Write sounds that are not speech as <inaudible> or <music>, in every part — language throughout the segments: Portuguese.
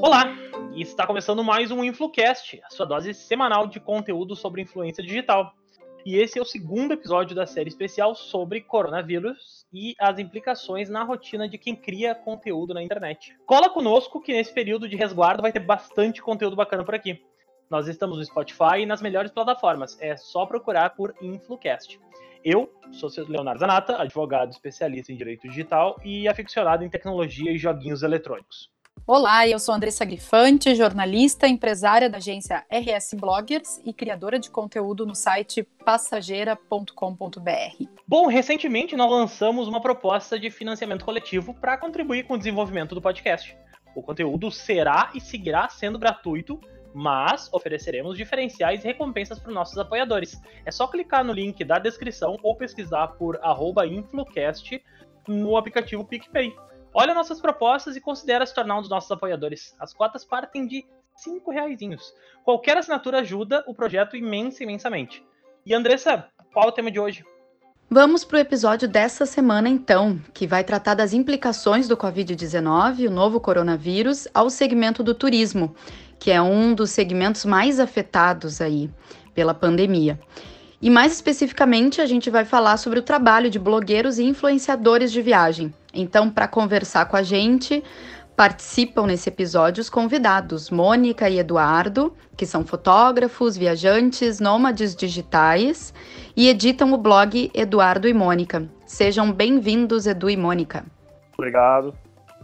Olá, está começando mais um InfluCast, a sua dose semanal de conteúdo sobre influência digital. E esse é o segundo episódio da série especial sobre coronavírus e as implicações na rotina de quem cria conteúdo na internet. Cola conosco que nesse período de resguardo vai ter bastante conteúdo bacana por aqui. Nós estamos no Spotify e nas melhores plataformas. É só procurar por InfluCast. Eu sou Leonardo Zanata, advogado especialista em direito digital e aficionado em tecnologia e joguinhos eletrônicos. Olá, eu sou Andressa Grifante, jornalista, empresária da agência RS Bloggers e criadora de conteúdo no site passageira.com.br. Bom, recentemente nós lançamos uma proposta de financiamento coletivo para contribuir com o desenvolvimento do podcast. O conteúdo será e seguirá sendo gratuito mas ofereceremos diferenciais e recompensas para os nossos apoiadores. É só clicar no link da descrição ou pesquisar por InfluCast no aplicativo PicPay. Olha nossas propostas e considere se tornar um dos nossos apoiadores. As cotas partem de cinco reais. Qualquer assinatura ajuda o projeto imensa, imensamente. E Andressa, qual é o tema de hoje? Vamos para o episódio dessa semana, então, que vai tratar das implicações do Covid-19, o novo coronavírus, ao segmento do turismo, que é um dos segmentos mais afetados aí pela pandemia. E mais especificamente, a gente vai falar sobre o trabalho de blogueiros e influenciadores de viagem. Então, para conversar com a gente, participam nesse episódio os convidados Mônica e Eduardo, que são fotógrafos, viajantes, nômades digitais e editam o blog Eduardo e Mônica. Sejam bem-vindos, Edu e Mônica. Obrigado.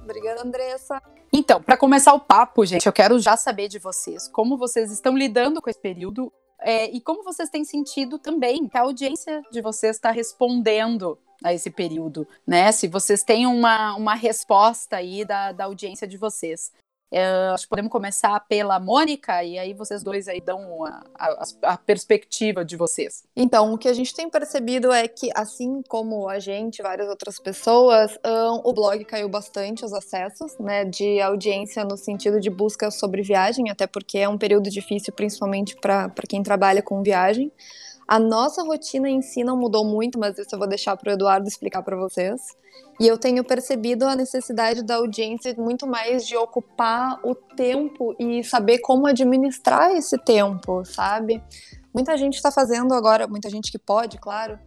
Obrigada, Andressa. Então, para começar o papo, gente, eu quero já saber de vocês como vocês estão lidando com esse período é, e como vocês têm sentido também que a audiência de vocês está respondendo a esse período, né? Se vocês têm uma, uma resposta aí da, da audiência de vocês. É, acho que podemos começar pela Mônica e aí vocês dois aí dão a, a, a, perspectiva de vocês. Então, o que a gente tem percebido é que, assim como a gente, várias outras pessoas, um, o blog caiu bastante os acessos, né, de audiência no sentido de busca sobre viagem, até porque é um período difícil, principalmente para quem trabalha com viagem. A nossa rotina em si não mudou muito, mas isso eu vou deixar para o Eduardo explicar para vocês. E eu tenho percebido a necessidade da audiência muito mais de ocupar o tempo e saber como administrar esse tempo, sabe? Muita gente está fazendo agora, muita gente que pode, claro,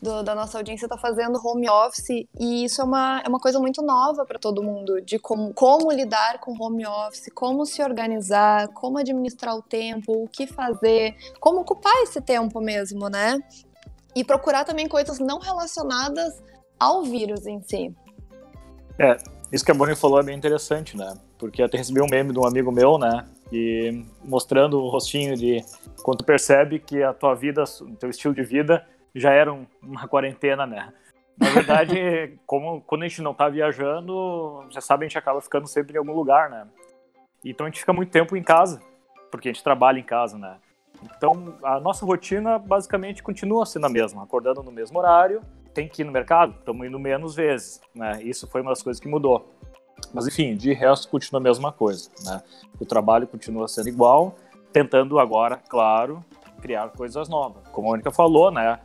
do, da nossa audiência está fazendo home office e isso é uma, é uma coisa muito nova para todo mundo, de como, como lidar com home office, como se organizar, como administrar o tempo, o que fazer, como ocupar esse tempo mesmo, né? E procurar também coisas não relacionadas ao vírus em si. É, isso que a Bonnie falou é bem interessante, né? Porque até recebi um meme de um amigo meu, né? E mostrando o rostinho de quando tu percebe que a tua vida, o teu estilo de vida já era uma quarentena, né? Na verdade, <laughs> como quando a gente não tá viajando, já sabe, a gente acaba ficando sempre em algum lugar, né? Então a gente fica muito tempo em casa, porque a gente trabalha em casa, né? Então a nossa rotina basicamente continua sendo a mesma, acordando no mesmo horário, tem que ir no mercado, estamos indo menos vezes, né? Isso foi uma das coisas que mudou. Mas enfim, de resto continua a mesma coisa, né? O trabalho continua sendo igual, tentando agora, claro, criar coisas novas. Como a Mônica falou, né?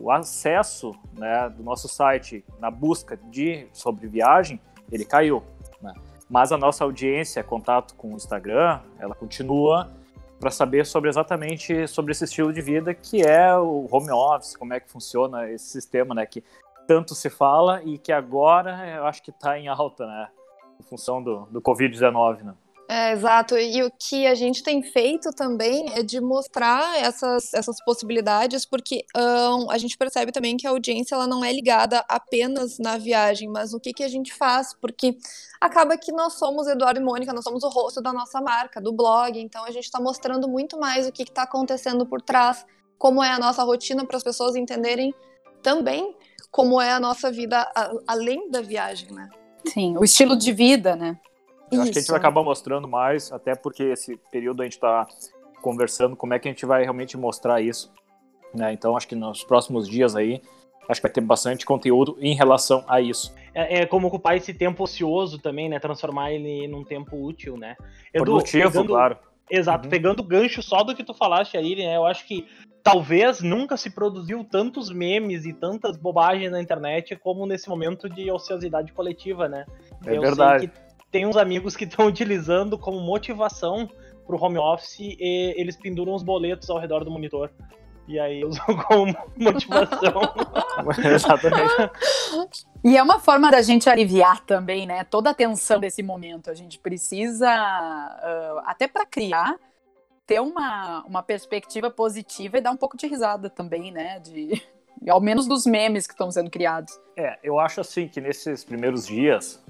O acesso né, do nosso site na busca de sobre viagem ele caiu, né? mas a nossa audiência, contato com o Instagram, ela continua para saber sobre exatamente sobre esse estilo de vida que é o home office, como é que funciona esse sistema, né, que tanto se fala e que agora eu acho que está em alta, né, em função do, do Covid-19, né. É, exato. E o que a gente tem feito também é de mostrar essas, essas possibilidades, porque um, a gente percebe também que a audiência ela não é ligada apenas na viagem, mas o que, que a gente faz, porque acaba que nós somos Eduardo e Mônica, nós somos o rosto da nossa marca, do blog, então a gente está mostrando muito mais o que está acontecendo por trás, como é a nossa rotina para as pessoas entenderem também como é a nossa vida a, além da viagem, né? Sim, o estilo de vida, né? Eu acho que a gente vai acabar mostrando mais, até porque esse período a gente está conversando como é que a gente vai realmente mostrar isso. Né? Então, acho que nos próximos dias aí, acho que vai ter bastante conteúdo em relação a isso. É, é como ocupar esse tempo ocioso também, né? Transformar ele num tempo útil, né? Edu, Produtivo, pegando, claro. Exato, uhum. pegando o gancho só do que tu falaste aí, né? Eu acho que talvez nunca se produziu tantos memes e tantas bobagens na internet como nesse momento de ociosidade coletiva, né? É Eu verdade. Tem uns amigos que estão <laughs> utilizando como motivação pro home office e eles penduram os boletos ao redor do monitor. E aí usam <laughs> como motivação. <laughs> Exatamente. E é uma forma da gente aliviar também, né? Toda a tensão desse momento. A gente precisa, uh, até para criar, ter uma, uma perspectiva positiva e dar um pouco de risada também, né? De, ao menos dos memes que estão sendo criados. É, eu acho assim que nesses primeiros dias,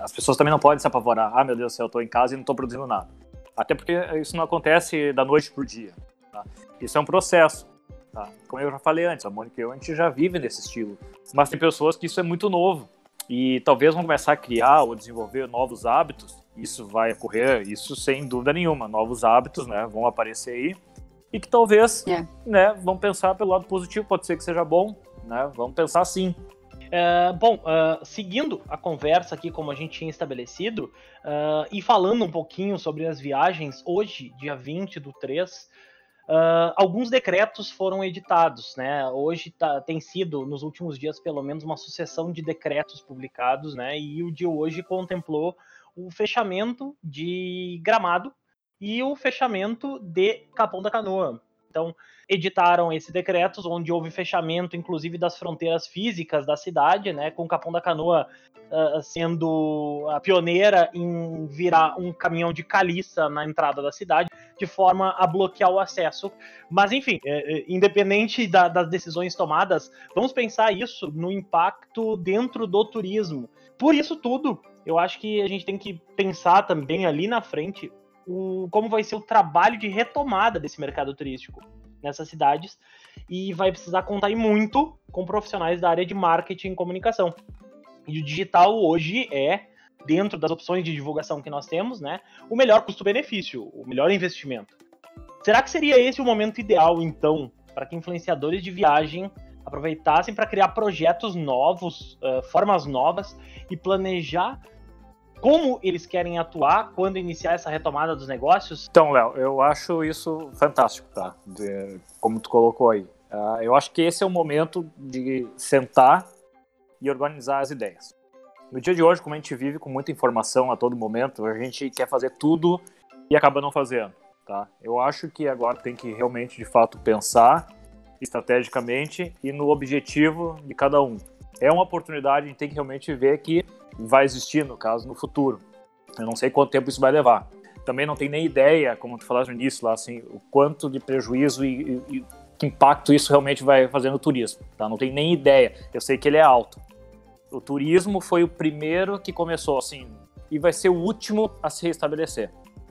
as pessoas também não podem se apavorar. Ah, meu Deus do céu, eu tô em casa e não tô produzindo nada. Até porque isso não acontece da noite pro dia. Tá? Isso é um processo. Tá? Como eu já falei antes, a Mônica e eu, a gente já vive nesse estilo. Mas tem pessoas que isso é muito novo. E talvez vão começar a criar ou desenvolver novos hábitos. Isso vai ocorrer, isso sem dúvida nenhuma. Novos hábitos né, vão aparecer aí. E que talvez é. né, vão pensar pelo lado positivo, pode ser que seja bom. Né? Vamos pensar assim. Uh, bom, uh, seguindo a conversa aqui, como a gente tinha estabelecido, uh, e falando um pouquinho sobre as viagens, hoje, dia 20 do 3, alguns decretos foram editados, né? Hoje tá, tem sido, nos últimos dias, pelo menos, uma sucessão de decretos publicados, né? E o de hoje contemplou o fechamento de Gramado e o fechamento de Capão da Canoa. Então, editaram esses decretos onde houve fechamento, inclusive, das fronteiras físicas da cidade, né, com Capão da Canoa uh, sendo a pioneira em virar um caminhão de caliça na entrada da cidade, de forma a bloquear o acesso. Mas, enfim, é, é, independente da, das decisões tomadas, vamos pensar isso no impacto dentro do turismo. Por isso tudo, eu acho que a gente tem que pensar também ali na frente o, como vai ser o trabalho de retomada desse mercado turístico nessas cidades e vai precisar contar muito com profissionais da área de marketing e comunicação. E o digital hoje é, dentro das opções de divulgação que nós temos, né, o melhor custo-benefício, o melhor investimento. Será que seria esse o momento ideal, então, para que influenciadores de viagem aproveitassem para criar projetos novos, uh, formas novas e planejar como eles querem atuar quando iniciar essa retomada dos negócios? Então, Léo, eu acho isso fantástico, tá? De, como tu colocou aí. Uh, eu acho que esse é o momento de sentar e organizar as ideias. No dia de hoje, como a gente vive com muita informação a todo momento, a gente quer fazer tudo e acaba não fazendo, tá? Eu acho que agora tem que realmente, de fato, pensar estrategicamente e no objetivo de cada um. É uma oportunidade, a gente tem que realmente ver que vai existir, no caso, no futuro. Eu não sei quanto tempo isso vai levar. Também não tenho nem ideia, como tu falaste no início, lá, assim, o quanto de prejuízo e, e, e que impacto isso realmente vai fazer no turismo. Tá? Não tenho nem ideia. Eu sei que ele é alto. O turismo foi o primeiro que começou assim e vai ser o último a se restabelecer,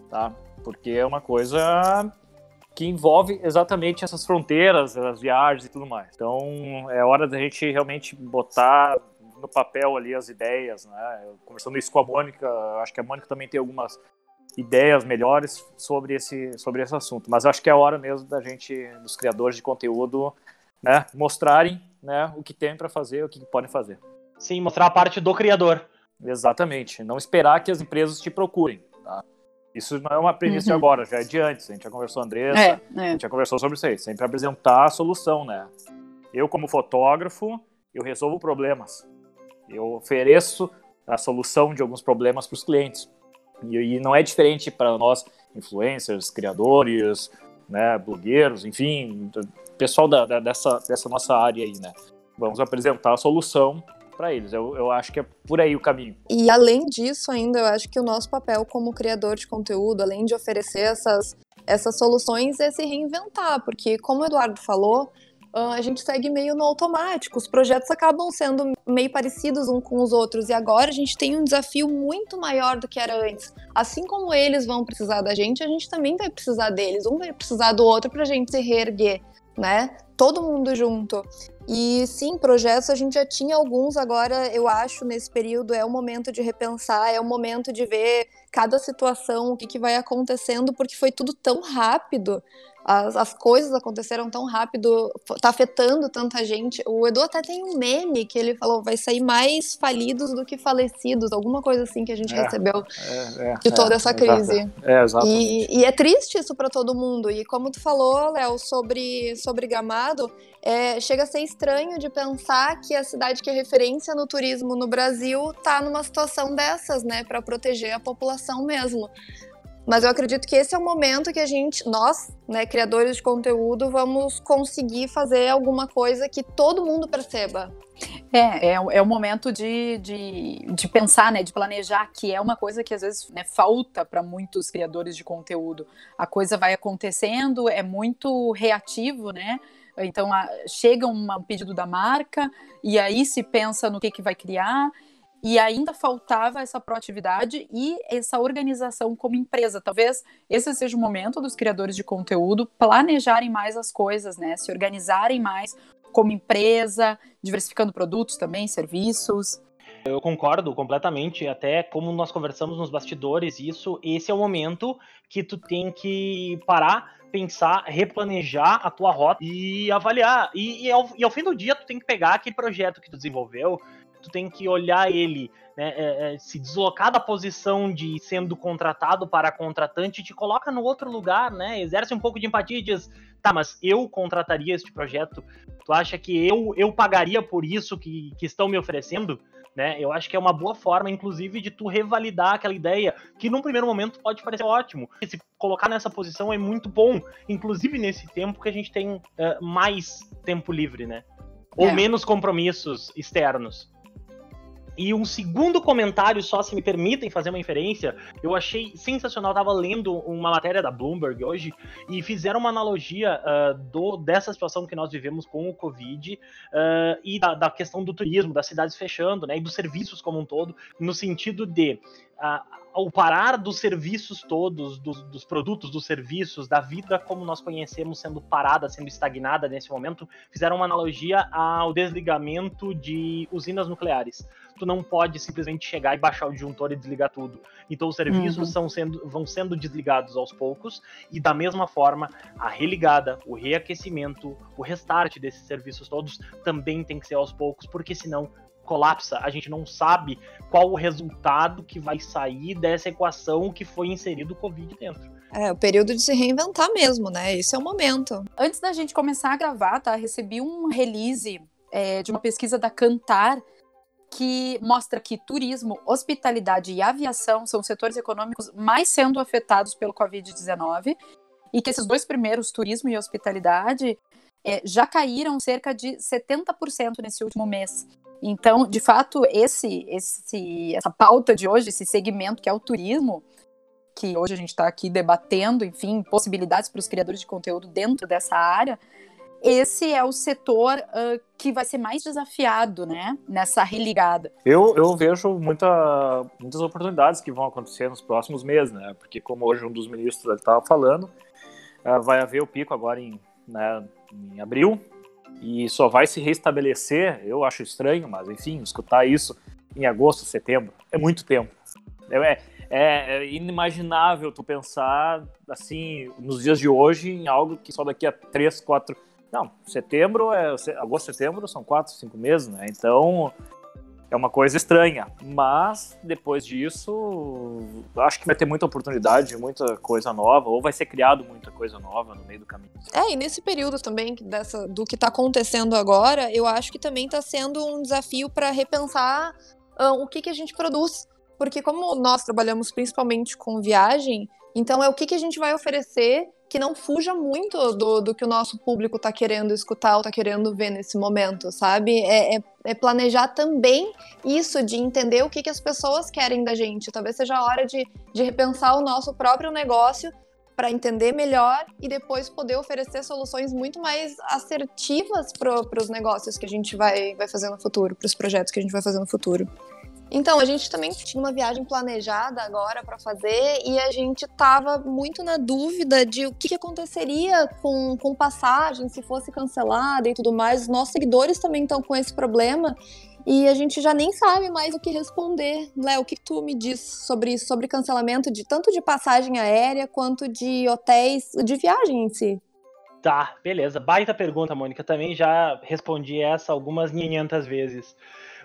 tá? Porque é uma coisa que envolve exatamente essas fronteiras, as viagens e tudo mais. Então é hora da gente realmente botar no papel ali as ideias, né? Conversando isso com a Mônica, acho que a Mônica também tem algumas ideias melhores sobre esse, sobre esse assunto. Mas acho que é a hora mesmo da gente, dos criadores de conteúdo, né, mostrarem né, o que tem para fazer, o que podem fazer. Sim, mostrar a parte do criador. Exatamente. Não esperar que as empresas te procurem. Isso não é uma premissa uhum. agora, já é de antes. A gente já conversou, Andressa, é, é. a gente já conversou sobre isso aí. Sempre apresentar a solução, né? Eu, como fotógrafo, eu resolvo problemas. Eu ofereço a solução de alguns problemas para os clientes. E, e, não é diferente para nós, influencers, criadores, né, blogueiros, enfim, pessoal da, da, dessa, dessa nossa área aí, né? Vamos apresentar a solução para eles. Eu, eu acho que é por aí o caminho. E além disso, ainda, eu acho que o nosso papel como criador de conteúdo, além de oferecer essas, essas soluções, é se reinventar, porque, como o Eduardo falou, a gente segue meio no automático. Os projetos acabam sendo meio parecidos uns com os outros e agora a gente tem um desafio muito maior do que era antes. Assim como eles vão precisar da gente, a gente também vai precisar deles. Um vai precisar do outro para a gente se reerguer, né? Todo mundo junto. E sim, projetos a gente já tinha alguns, agora eu acho nesse período é o momento de repensar, é o momento de ver cada situação, o que, que vai acontecendo, porque foi tudo tão rápido as, as coisas aconteceram tão rápido, tá afetando tanta gente. O Edu até tem um meme que ele falou: vai sair mais falidos do que falecidos, alguma coisa assim que a gente é, recebeu é, é, de toda essa crise. É, exatamente. E, e é triste isso para todo mundo. E como tu falou, Léo, sobre, sobre Gramado, é, chega a ser estranho de pensar que a cidade que é referência no turismo no Brasil está numa situação dessas, né, para proteger a população mesmo. Mas eu acredito que esse é o momento que a gente, nós, né, criadores de conteúdo, vamos conseguir fazer alguma coisa que todo mundo perceba. É, é, é o momento de, de, de, pensar, né, de planejar, que é uma coisa que às vezes né, falta para muitos criadores de conteúdo. A coisa vai acontecendo, é muito reativo, né? Então a, chega um pedido da marca e aí se pensa no que, que vai criar e ainda faltava essa proatividade e essa organização como empresa. Talvez esse seja o momento dos criadores de conteúdo planejarem mais as coisas, né? Se organizarem mais como empresa, diversificando produtos também, serviços. Eu concordo completamente, até como nós conversamos nos bastidores, isso, esse é o momento que tu tem que parar, pensar, replanejar a tua rota e avaliar. E, e, ao, e ao fim do dia, tu tem que pegar aquele projeto que tu desenvolveu, tu tem que olhar ele, né, é, é, se deslocar da posição de sendo contratado para contratante, te coloca no outro lugar, né? Exerce um pouco de empatia e diz, tá, mas eu contrataria este projeto? Tu acha que eu, eu pagaria por isso que, que estão me oferecendo? Né? Eu acho que é uma boa forma, inclusive, de tu revalidar aquela ideia que num primeiro momento pode parecer ótimo. Se colocar nessa posição é muito bom, inclusive nesse tempo que a gente tem uh, mais tempo livre, né? Ou é. menos compromissos externos. E um segundo comentário, só se me permitem fazer uma inferência, eu achei sensacional. Eu tava lendo uma matéria da Bloomberg hoje e fizeram uma analogia uh, do, dessa situação que nós vivemos com o Covid uh, e da, da, questão do turismo, das cidades fechando, né, e dos serviços como um todo, no sentido de ao parar dos serviços todos, dos, dos, produtos, dos serviços, da vida como nós conhecemos sendo parada, sendo estagnada nesse momento, fizeram uma analogia ao desligamento de usinas nucleares. Tu não pode simplesmente chegar e baixar o disjuntor e desligar tudo. Então os serviços uhum. são sendo, vão sendo desligados aos poucos e da mesma forma a religada, o reaquecimento, o restart desses serviços todos também tem que ser aos poucos, porque senão colapsa, a gente não sabe qual o resultado que vai sair dessa equação que foi inserido o Covid dentro. É, o período de se reinventar mesmo, né? Esse é o momento. Antes da gente começar a gravar, tá? Recebi um release é, de uma pesquisa da Cantar que mostra que turismo, hospitalidade e aviação são os setores econômicos mais sendo afetados pelo Covid-19 e que esses dois primeiros, turismo e hospitalidade, é, já caíram cerca de 70% nesse último mês. Então, de fato, esse, esse, essa pauta de hoje, esse segmento que é o turismo, que hoje a gente está aqui debatendo, enfim, possibilidades para os criadores de conteúdo dentro dessa área, esse é o setor uh, que vai ser mais desafiado, né, nessa religada. Eu, eu vejo muita, muitas oportunidades que vão acontecer nos próximos meses, né, porque como hoje um dos ministros estava falando, uh, vai haver o pico agora em, né, em abril, e só vai se restabelecer, eu acho estranho, mas enfim, escutar isso em agosto, setembro, é muito tempo. É, é, é inimaginável tu pensar assim, nos dias de hoje, em algo que só daqui a três, quatro. Não, setembro é. Agosto, setembro são quatro, cinco meses, né? Então é uma coisa estranha. Mas depois disso, acho que vai ter muita oportunidade, muita coisa nova, ou vai ser criado muita coisa nova no meio do caminho. É, e nesse período também dessa, do que está acontecendo agora, eu acho que também está sendo um desafio para repensar uh, o que, que a gente produz. Porque como nós trabalhamos principalmente com viagem, então é o que, que a gente vai oferecer que não fuja muito do, do que o nosso público está querendo escutar ou está querendo ver nesse momento, sabe? É, é, é, planejar também isso, de entender o que, que as pessoas querem da gente. Talvez seja a hora de, de repensar o nosso próprio negócio para entender melhor e depois poder oferecer soluções muito mais assertivas para os negócios que a gente vai, vai fazer no futuro, para os projetos que a gente vai fazer no futuro. Então, a gente também tinha uma viagem planejada agora para fazer e a gente estava muito na dúvida de o que, aconteceria com, com passagem, se fosse cancelada e tudo mais. Os nossos seguidores também estão com esse problema e a gente já nem sabe mais o que responder. Léo, o que tu me diz sobre isso, sobre cancelamento de tanto de passagem aérea quanto de hotéis, de viagem em si? Tá, beleza. Baita pergunta, Mônica. Também já respondi essa algumas 500 vezes.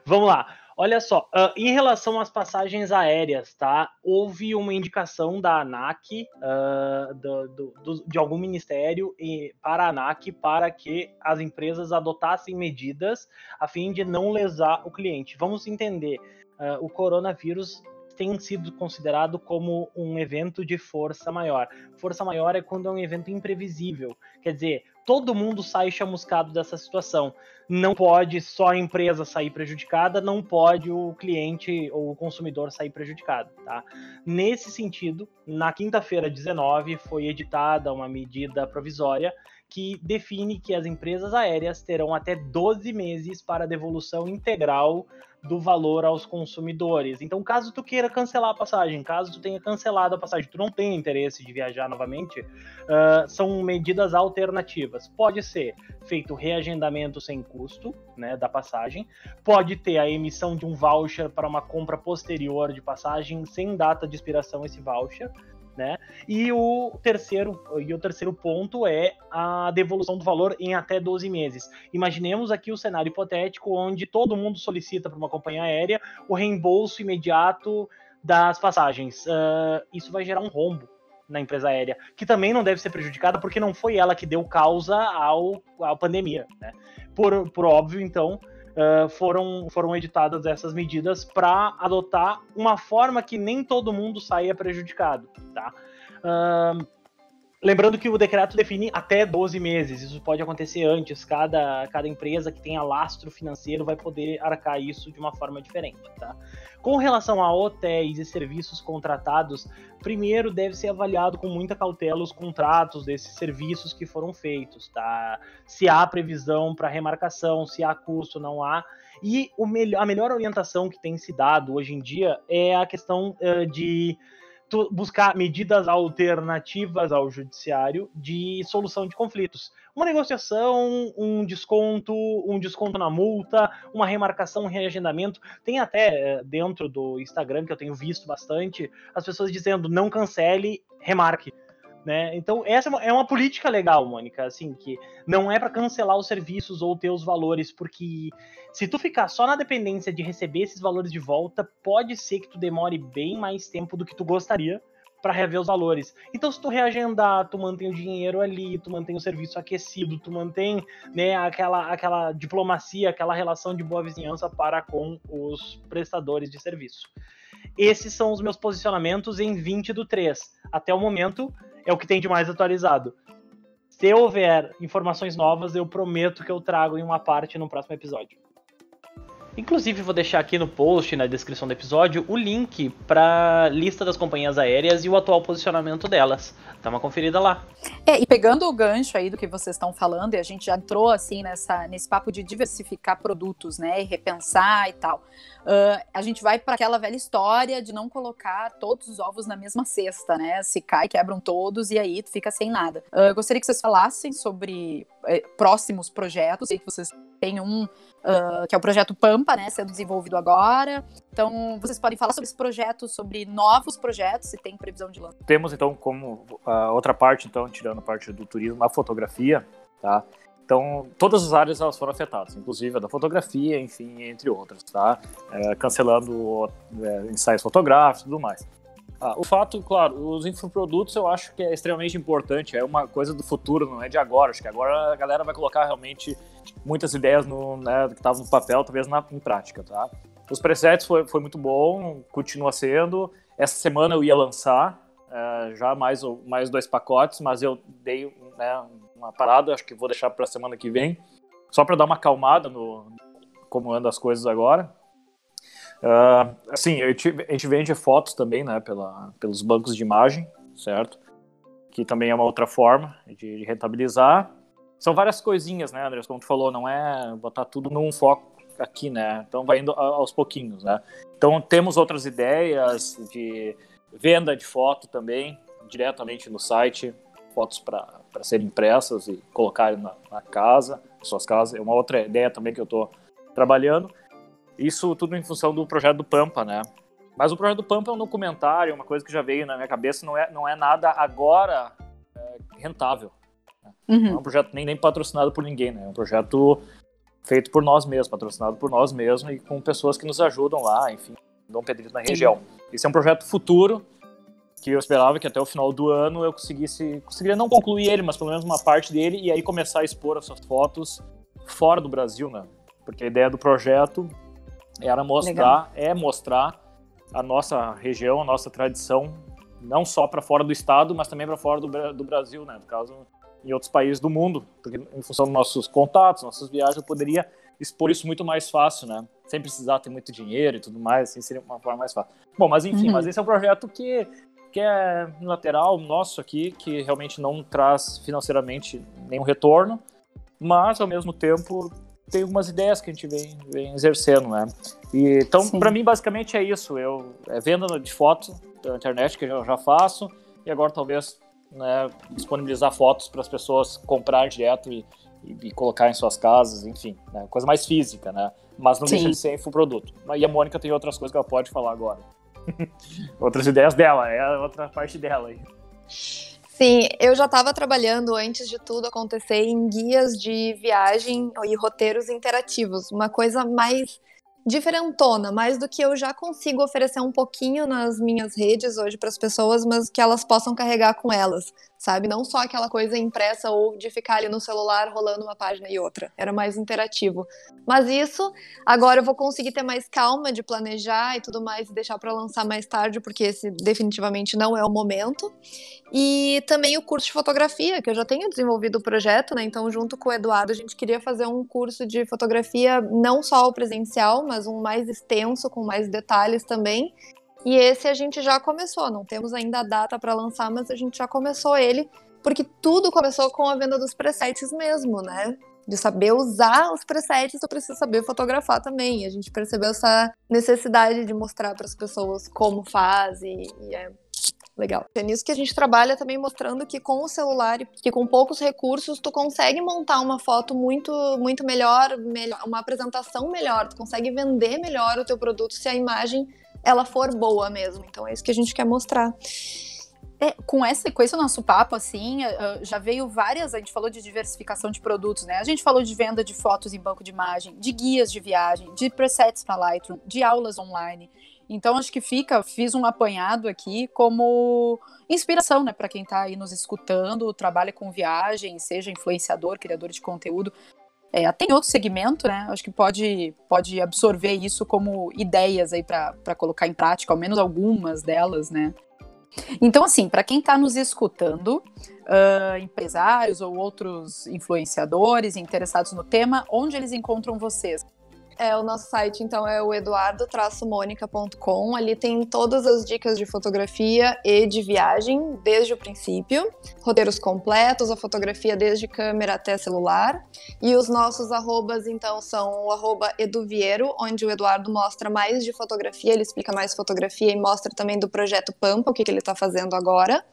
Vamos lá. Olha só, uh, em relação às passagens aéreas, tá? Houve uma indicação da ANAC, uh, do, do, do, de algum ministério, e, para a ANAC, para que as empresas adotassem medidas a fim de não lesar o cliente. Vamos entender, uh, o coronavírus tem sido considerado como um evento de força maior. Força maior é quando é um evento imprevisível. Quer dizer, todo mundo sai chamuscado dessa situação. Não pode só a empresa sair prejudicada, não pode o cliente ou o consumidor sair prejudicado, tá? Nesse sentido, na quinta-feira 19 foi editada uma medida provisória que define que as empresas aéreas terão até 12 meses para devolução integral do valor aos consumidores. Então, caso tu queira cancelar a passagem, caso tu tenha cancelado a passagem, tu não tenha interesse de viajar novamente, uh, são medidas alternativas. Pode ser feito reagendamento sem custo, né, da passagem. Pode ter a emissão de um voucher para uma compra posterior de passagem sem data de expiração esse voucher. Né? E o terceiro e o terceiro ponto é a devolução do valor em até 12 meses. Imaginemos aqui o cenário hipotético onde todo mundo solicita para uma companhia aérea o reembolso imediato das passagens. Uh, isso vai gerar um rombo na empresa aérea, que também não deve ser prejudicada porque não foi ela que deu causa ao, à pandemia. Né? Por, por óbvio, então, uh, foram, foram editadas essas medidas para adotar uma forma que nem todo mundo saia prejudicado. Tá? Uh, Lembrando que o decreto define até 12 meses, isso pode acontecer antes, cada, cada empresa que tenha lastro financeiro vai poder arcar isso de uma forma diferente, tá? Com relação a hotéis e serviços contratados, primeiro deve ser avaliado com muita cautela os contratos desses serviços que foram feitos, tá? Se há previsão para remarcação, se há custo, não há. E o a melhor orientação que tem se dado hoje em dia é a questão uh, de buscar medidas alternativas ao judiciário de solução de conflitos. Uma negociação, um desconto, um desconto na multa, uma remarcação, um reagendamento. Tem até eh, dentro do Instagram, que eu tenho visto bastante, as pessoas dizendo não cancele, remarque. Né? Então, essa é uma, é uma, política legal, Mônica, assim, que não é para cancelar os serviços ou ter os valores, porque se tu ficar só na dependência de receber esses valores de volta, pode ser que tu demore bem mais tempo do que tu gostaria para rever os valores. Então, se tu reagendar, tu mantém o dinheiro ali, tu mantém o serviço aquecido, tu mantém né, aquela, aquela diplomacia, aquela relação de boa vizinhança para com os prestadores de serviço. Esses são os meus posicionamentos em 20 do 3. Até o momento, é o que tem de mais atualizado. Se houver informações novas, eu prometo que eu trago em uma parte no próximo episódio. Inclusive, vou deixar aqui no post, na descrição do episódio, o link para lista das companhias aéreas e o atual posicionamento delas. Dá uma conferida lá. É, e pegando o gancho aí do que vocês estão falando, e a gente já entrou assim nessa, nesse papo de diversificar produtos, né, e repensar e tal. Uh, a gente vai para aquela velha história de não colocar todos os ovos na mesma cesta, né? Se cai, quebram todos e aí tu fica sem nada. Uh, eu gostaria que vocês falassem sobre próximos projetos. Sei que vocês têm um uh, que é o projeto Pampa, né, sendo desenvolvido agora. Então, vocês podem falar sobre esse projeto, sobre novos projetos, se tem previsão de lançamento. Temos, então, como a outra parte, então, tirando a parte do turismo, a fotografia, tá? Então, todas as áreas elas foram afetadas, inclusive a da fotografia, enfim, entre outras, tá? É, cancelando é, ensaios fotográficos e tudo mais. Ah, o fato, claro, os infoprodutos eu acho que é extremamente importante, é uma coisa do futuro, não é de agora. Acho que agora a galera vai colocar realmente muitas ideias no, né, que estavam no papel, talvez na, em prática, tá? Os presets foi, foi muito bom, continua sendo. Essa semana eu ia lançar é, já mais, mais dois pacotes, mas eu dei né, uma parada, acho que vou deixar para a semana que vem, só para dar uma acalmada no como andam as coisas agora. Uh, assim, a gente, vende fotos também, né, pela, pelos bancos de imagem, certo? Que também é uma outra forma de, rentabilizar. São várias coisinhas, né, André? Como tu falou, não é botar tudo num foco aqui, né? Então vai indo aos pouquinhos, né? Então temos outras ideias de venda de foto também, diretamente no site, fotos para serem impressas e colocarem na, na casa, suas casas. É uma outra ideia também que eu estou trabalhando. Isso tudo em função do projeto do Pampa, né? Mas o projeto do Pampa é um documentário, uma coisa que já veio na minha cabeça, não é, não é nada agora é, rentável. Uhum. Não é um projeto nem, nem patrocinado por ninguém, né? É um projeto feito por nós mesmos, patrocinado por nós mesmos e com pessoas que nos ajudam lá, enfim, Dom Pedrito na região. Esse é um projeto futuro que eu esperava que até o final do ano eu conseguisse, conseguiria não concluir ele, mas pelo menos uma parte dele e aí começar a expor essas fotos fora do Brasil, né? Porque a ideia do projeto era mostrar, Legal. é mostrar a nossa região, a nossa tradição, não só para fora do estado, mas também para fora do, do Brasil, né? No caso, em outros países do mundo, porque em função dos nossos contatos, nossas viagens, eu poderia expor isso muito mais fácil, né? Sem precisar ter muito dinheiro e tudo mais, assim seria uma forma mais fácil. Bom, mas enfim, uhum. mas esse é um projeto que, que é lateral nosso aqui, que realmente não traz financeiramente nenhum retorno, mas ao mesmo tempo tem algumas ideias que a gente vem, vem exercendo, né? E, então, para mim, basicamente é isso. Eu é venda de foto da internet que eu já faço e agora talvez né, disponibilizar fotos para as pessoas comprar direto e, e, e, colocar em suas casas, enfim, né, coisa mais física, né? Mas não Sim. deixa de ser infoproduto. E a Mônica tem outras coisas que ela pode falar agora. <laughs> outras ideias dela, é outra parte dela aí. Sim, eu já estava trabalhando antes de tudo acontecer em guias de viagem e roteiros interativos, uma coisa mais diferentona, mais do que eu já consigo oferecer um pouquinho nas minhas redes hoje para as pessoas, mas que elas possam carregar com elas, sabe? Não só aquela coisa impressa ou de ficar ali no celular rolando uma página e outra. Era mais interativo. Mas isso, agora eu vou conseguir ter mais calma de planejar e tudo mais e deixar para lançar mais tarde, porque esse definitivamente não é o momento. E também o curso de fotografia, que eu já tenho desenvolvido o projeto, né? Então, junto com o Eduardo, a gente queria fazer um curso de fotografia, não só o presencial, mas um mais extenso, com mais detalhes também. E esse a gente já começou, não temos ainda a data para lançar, mas a gente já começou ele, porque tudo começou com a venda dos presets mesmo, né? De saber usar os presets, eu preciso saber fotografar também. A gente percebeu essa necessidade de mostrar para as pessoas como faz e, e é legal. É nisso que a gente trabalha também mostrando que com o celular, que com poucos recursos, tu consegue montar uma foto muito, muito melhor, melhor, uma apresentação melhor, tu consegue vender melhor o teu produto se a imagem ela for boa mesmo. Então é isso que a gente quer mostrar. É, com essa com esse nosso papo, assim, já veio várias. A gente falou de diversificação de produtos, né? A gente falou de venda de fotos em banco de imagem, de guias de viagem, de presets para Lightroom, de aulas online. Então acho que fica, fiz um apanhado aqui como inspiração, né, para quem está aí nos escutando, trabalha com viagem, seja influenciador, criador de conteúdo, é, tem outro segmento, né? Acho que pode, pode absorver isso como ideias aí para colocar em prática, ao menos algumas delas, né? Então, assim, para quem está nos escutando, uh, empresários ou outros influenciadores interessados no tema, onde eles encontram vocês? É, o nosso site, então, é o eduardo-monica.com. Ali tem todas as dicas de fotografia e de viagem, desde o princípio. Roteiros completos, a fotografia desde câmera até celular. E os nossos arrobas, então, são o arroba eduviero, onde o Eduardo mostra mais de fotografia, ele explica mais fotografia e mostra também do projeto Pampa, o que, que ele está fazendo agora.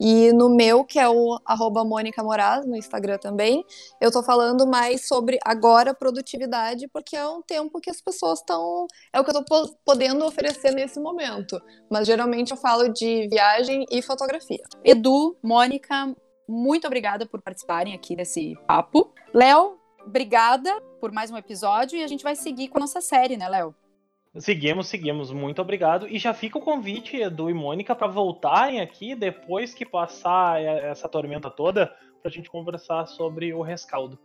E no meu, que é o arroba Mônica Moraz, no Instagram também, eu estou falando mais sobre agora produtividade, porque é um tempo que as pessoas estão. É o que eu estou podendo oferecer nesse momento. Mas geralmente eu falo de viagem e fotografia. Edu, Mônica, muito obrigada por participarem aqui desse papo. Léo, obrigada por mais um episódio e a gente vai seguir com a nossa série, né, Léo? Seguimos, seguimos. Muito obrigado. E já fica o convite, Edu e Mônica, para voltarem aqui depois que passar essa tormenta toda, para a gente conversar sobre o rescaldo.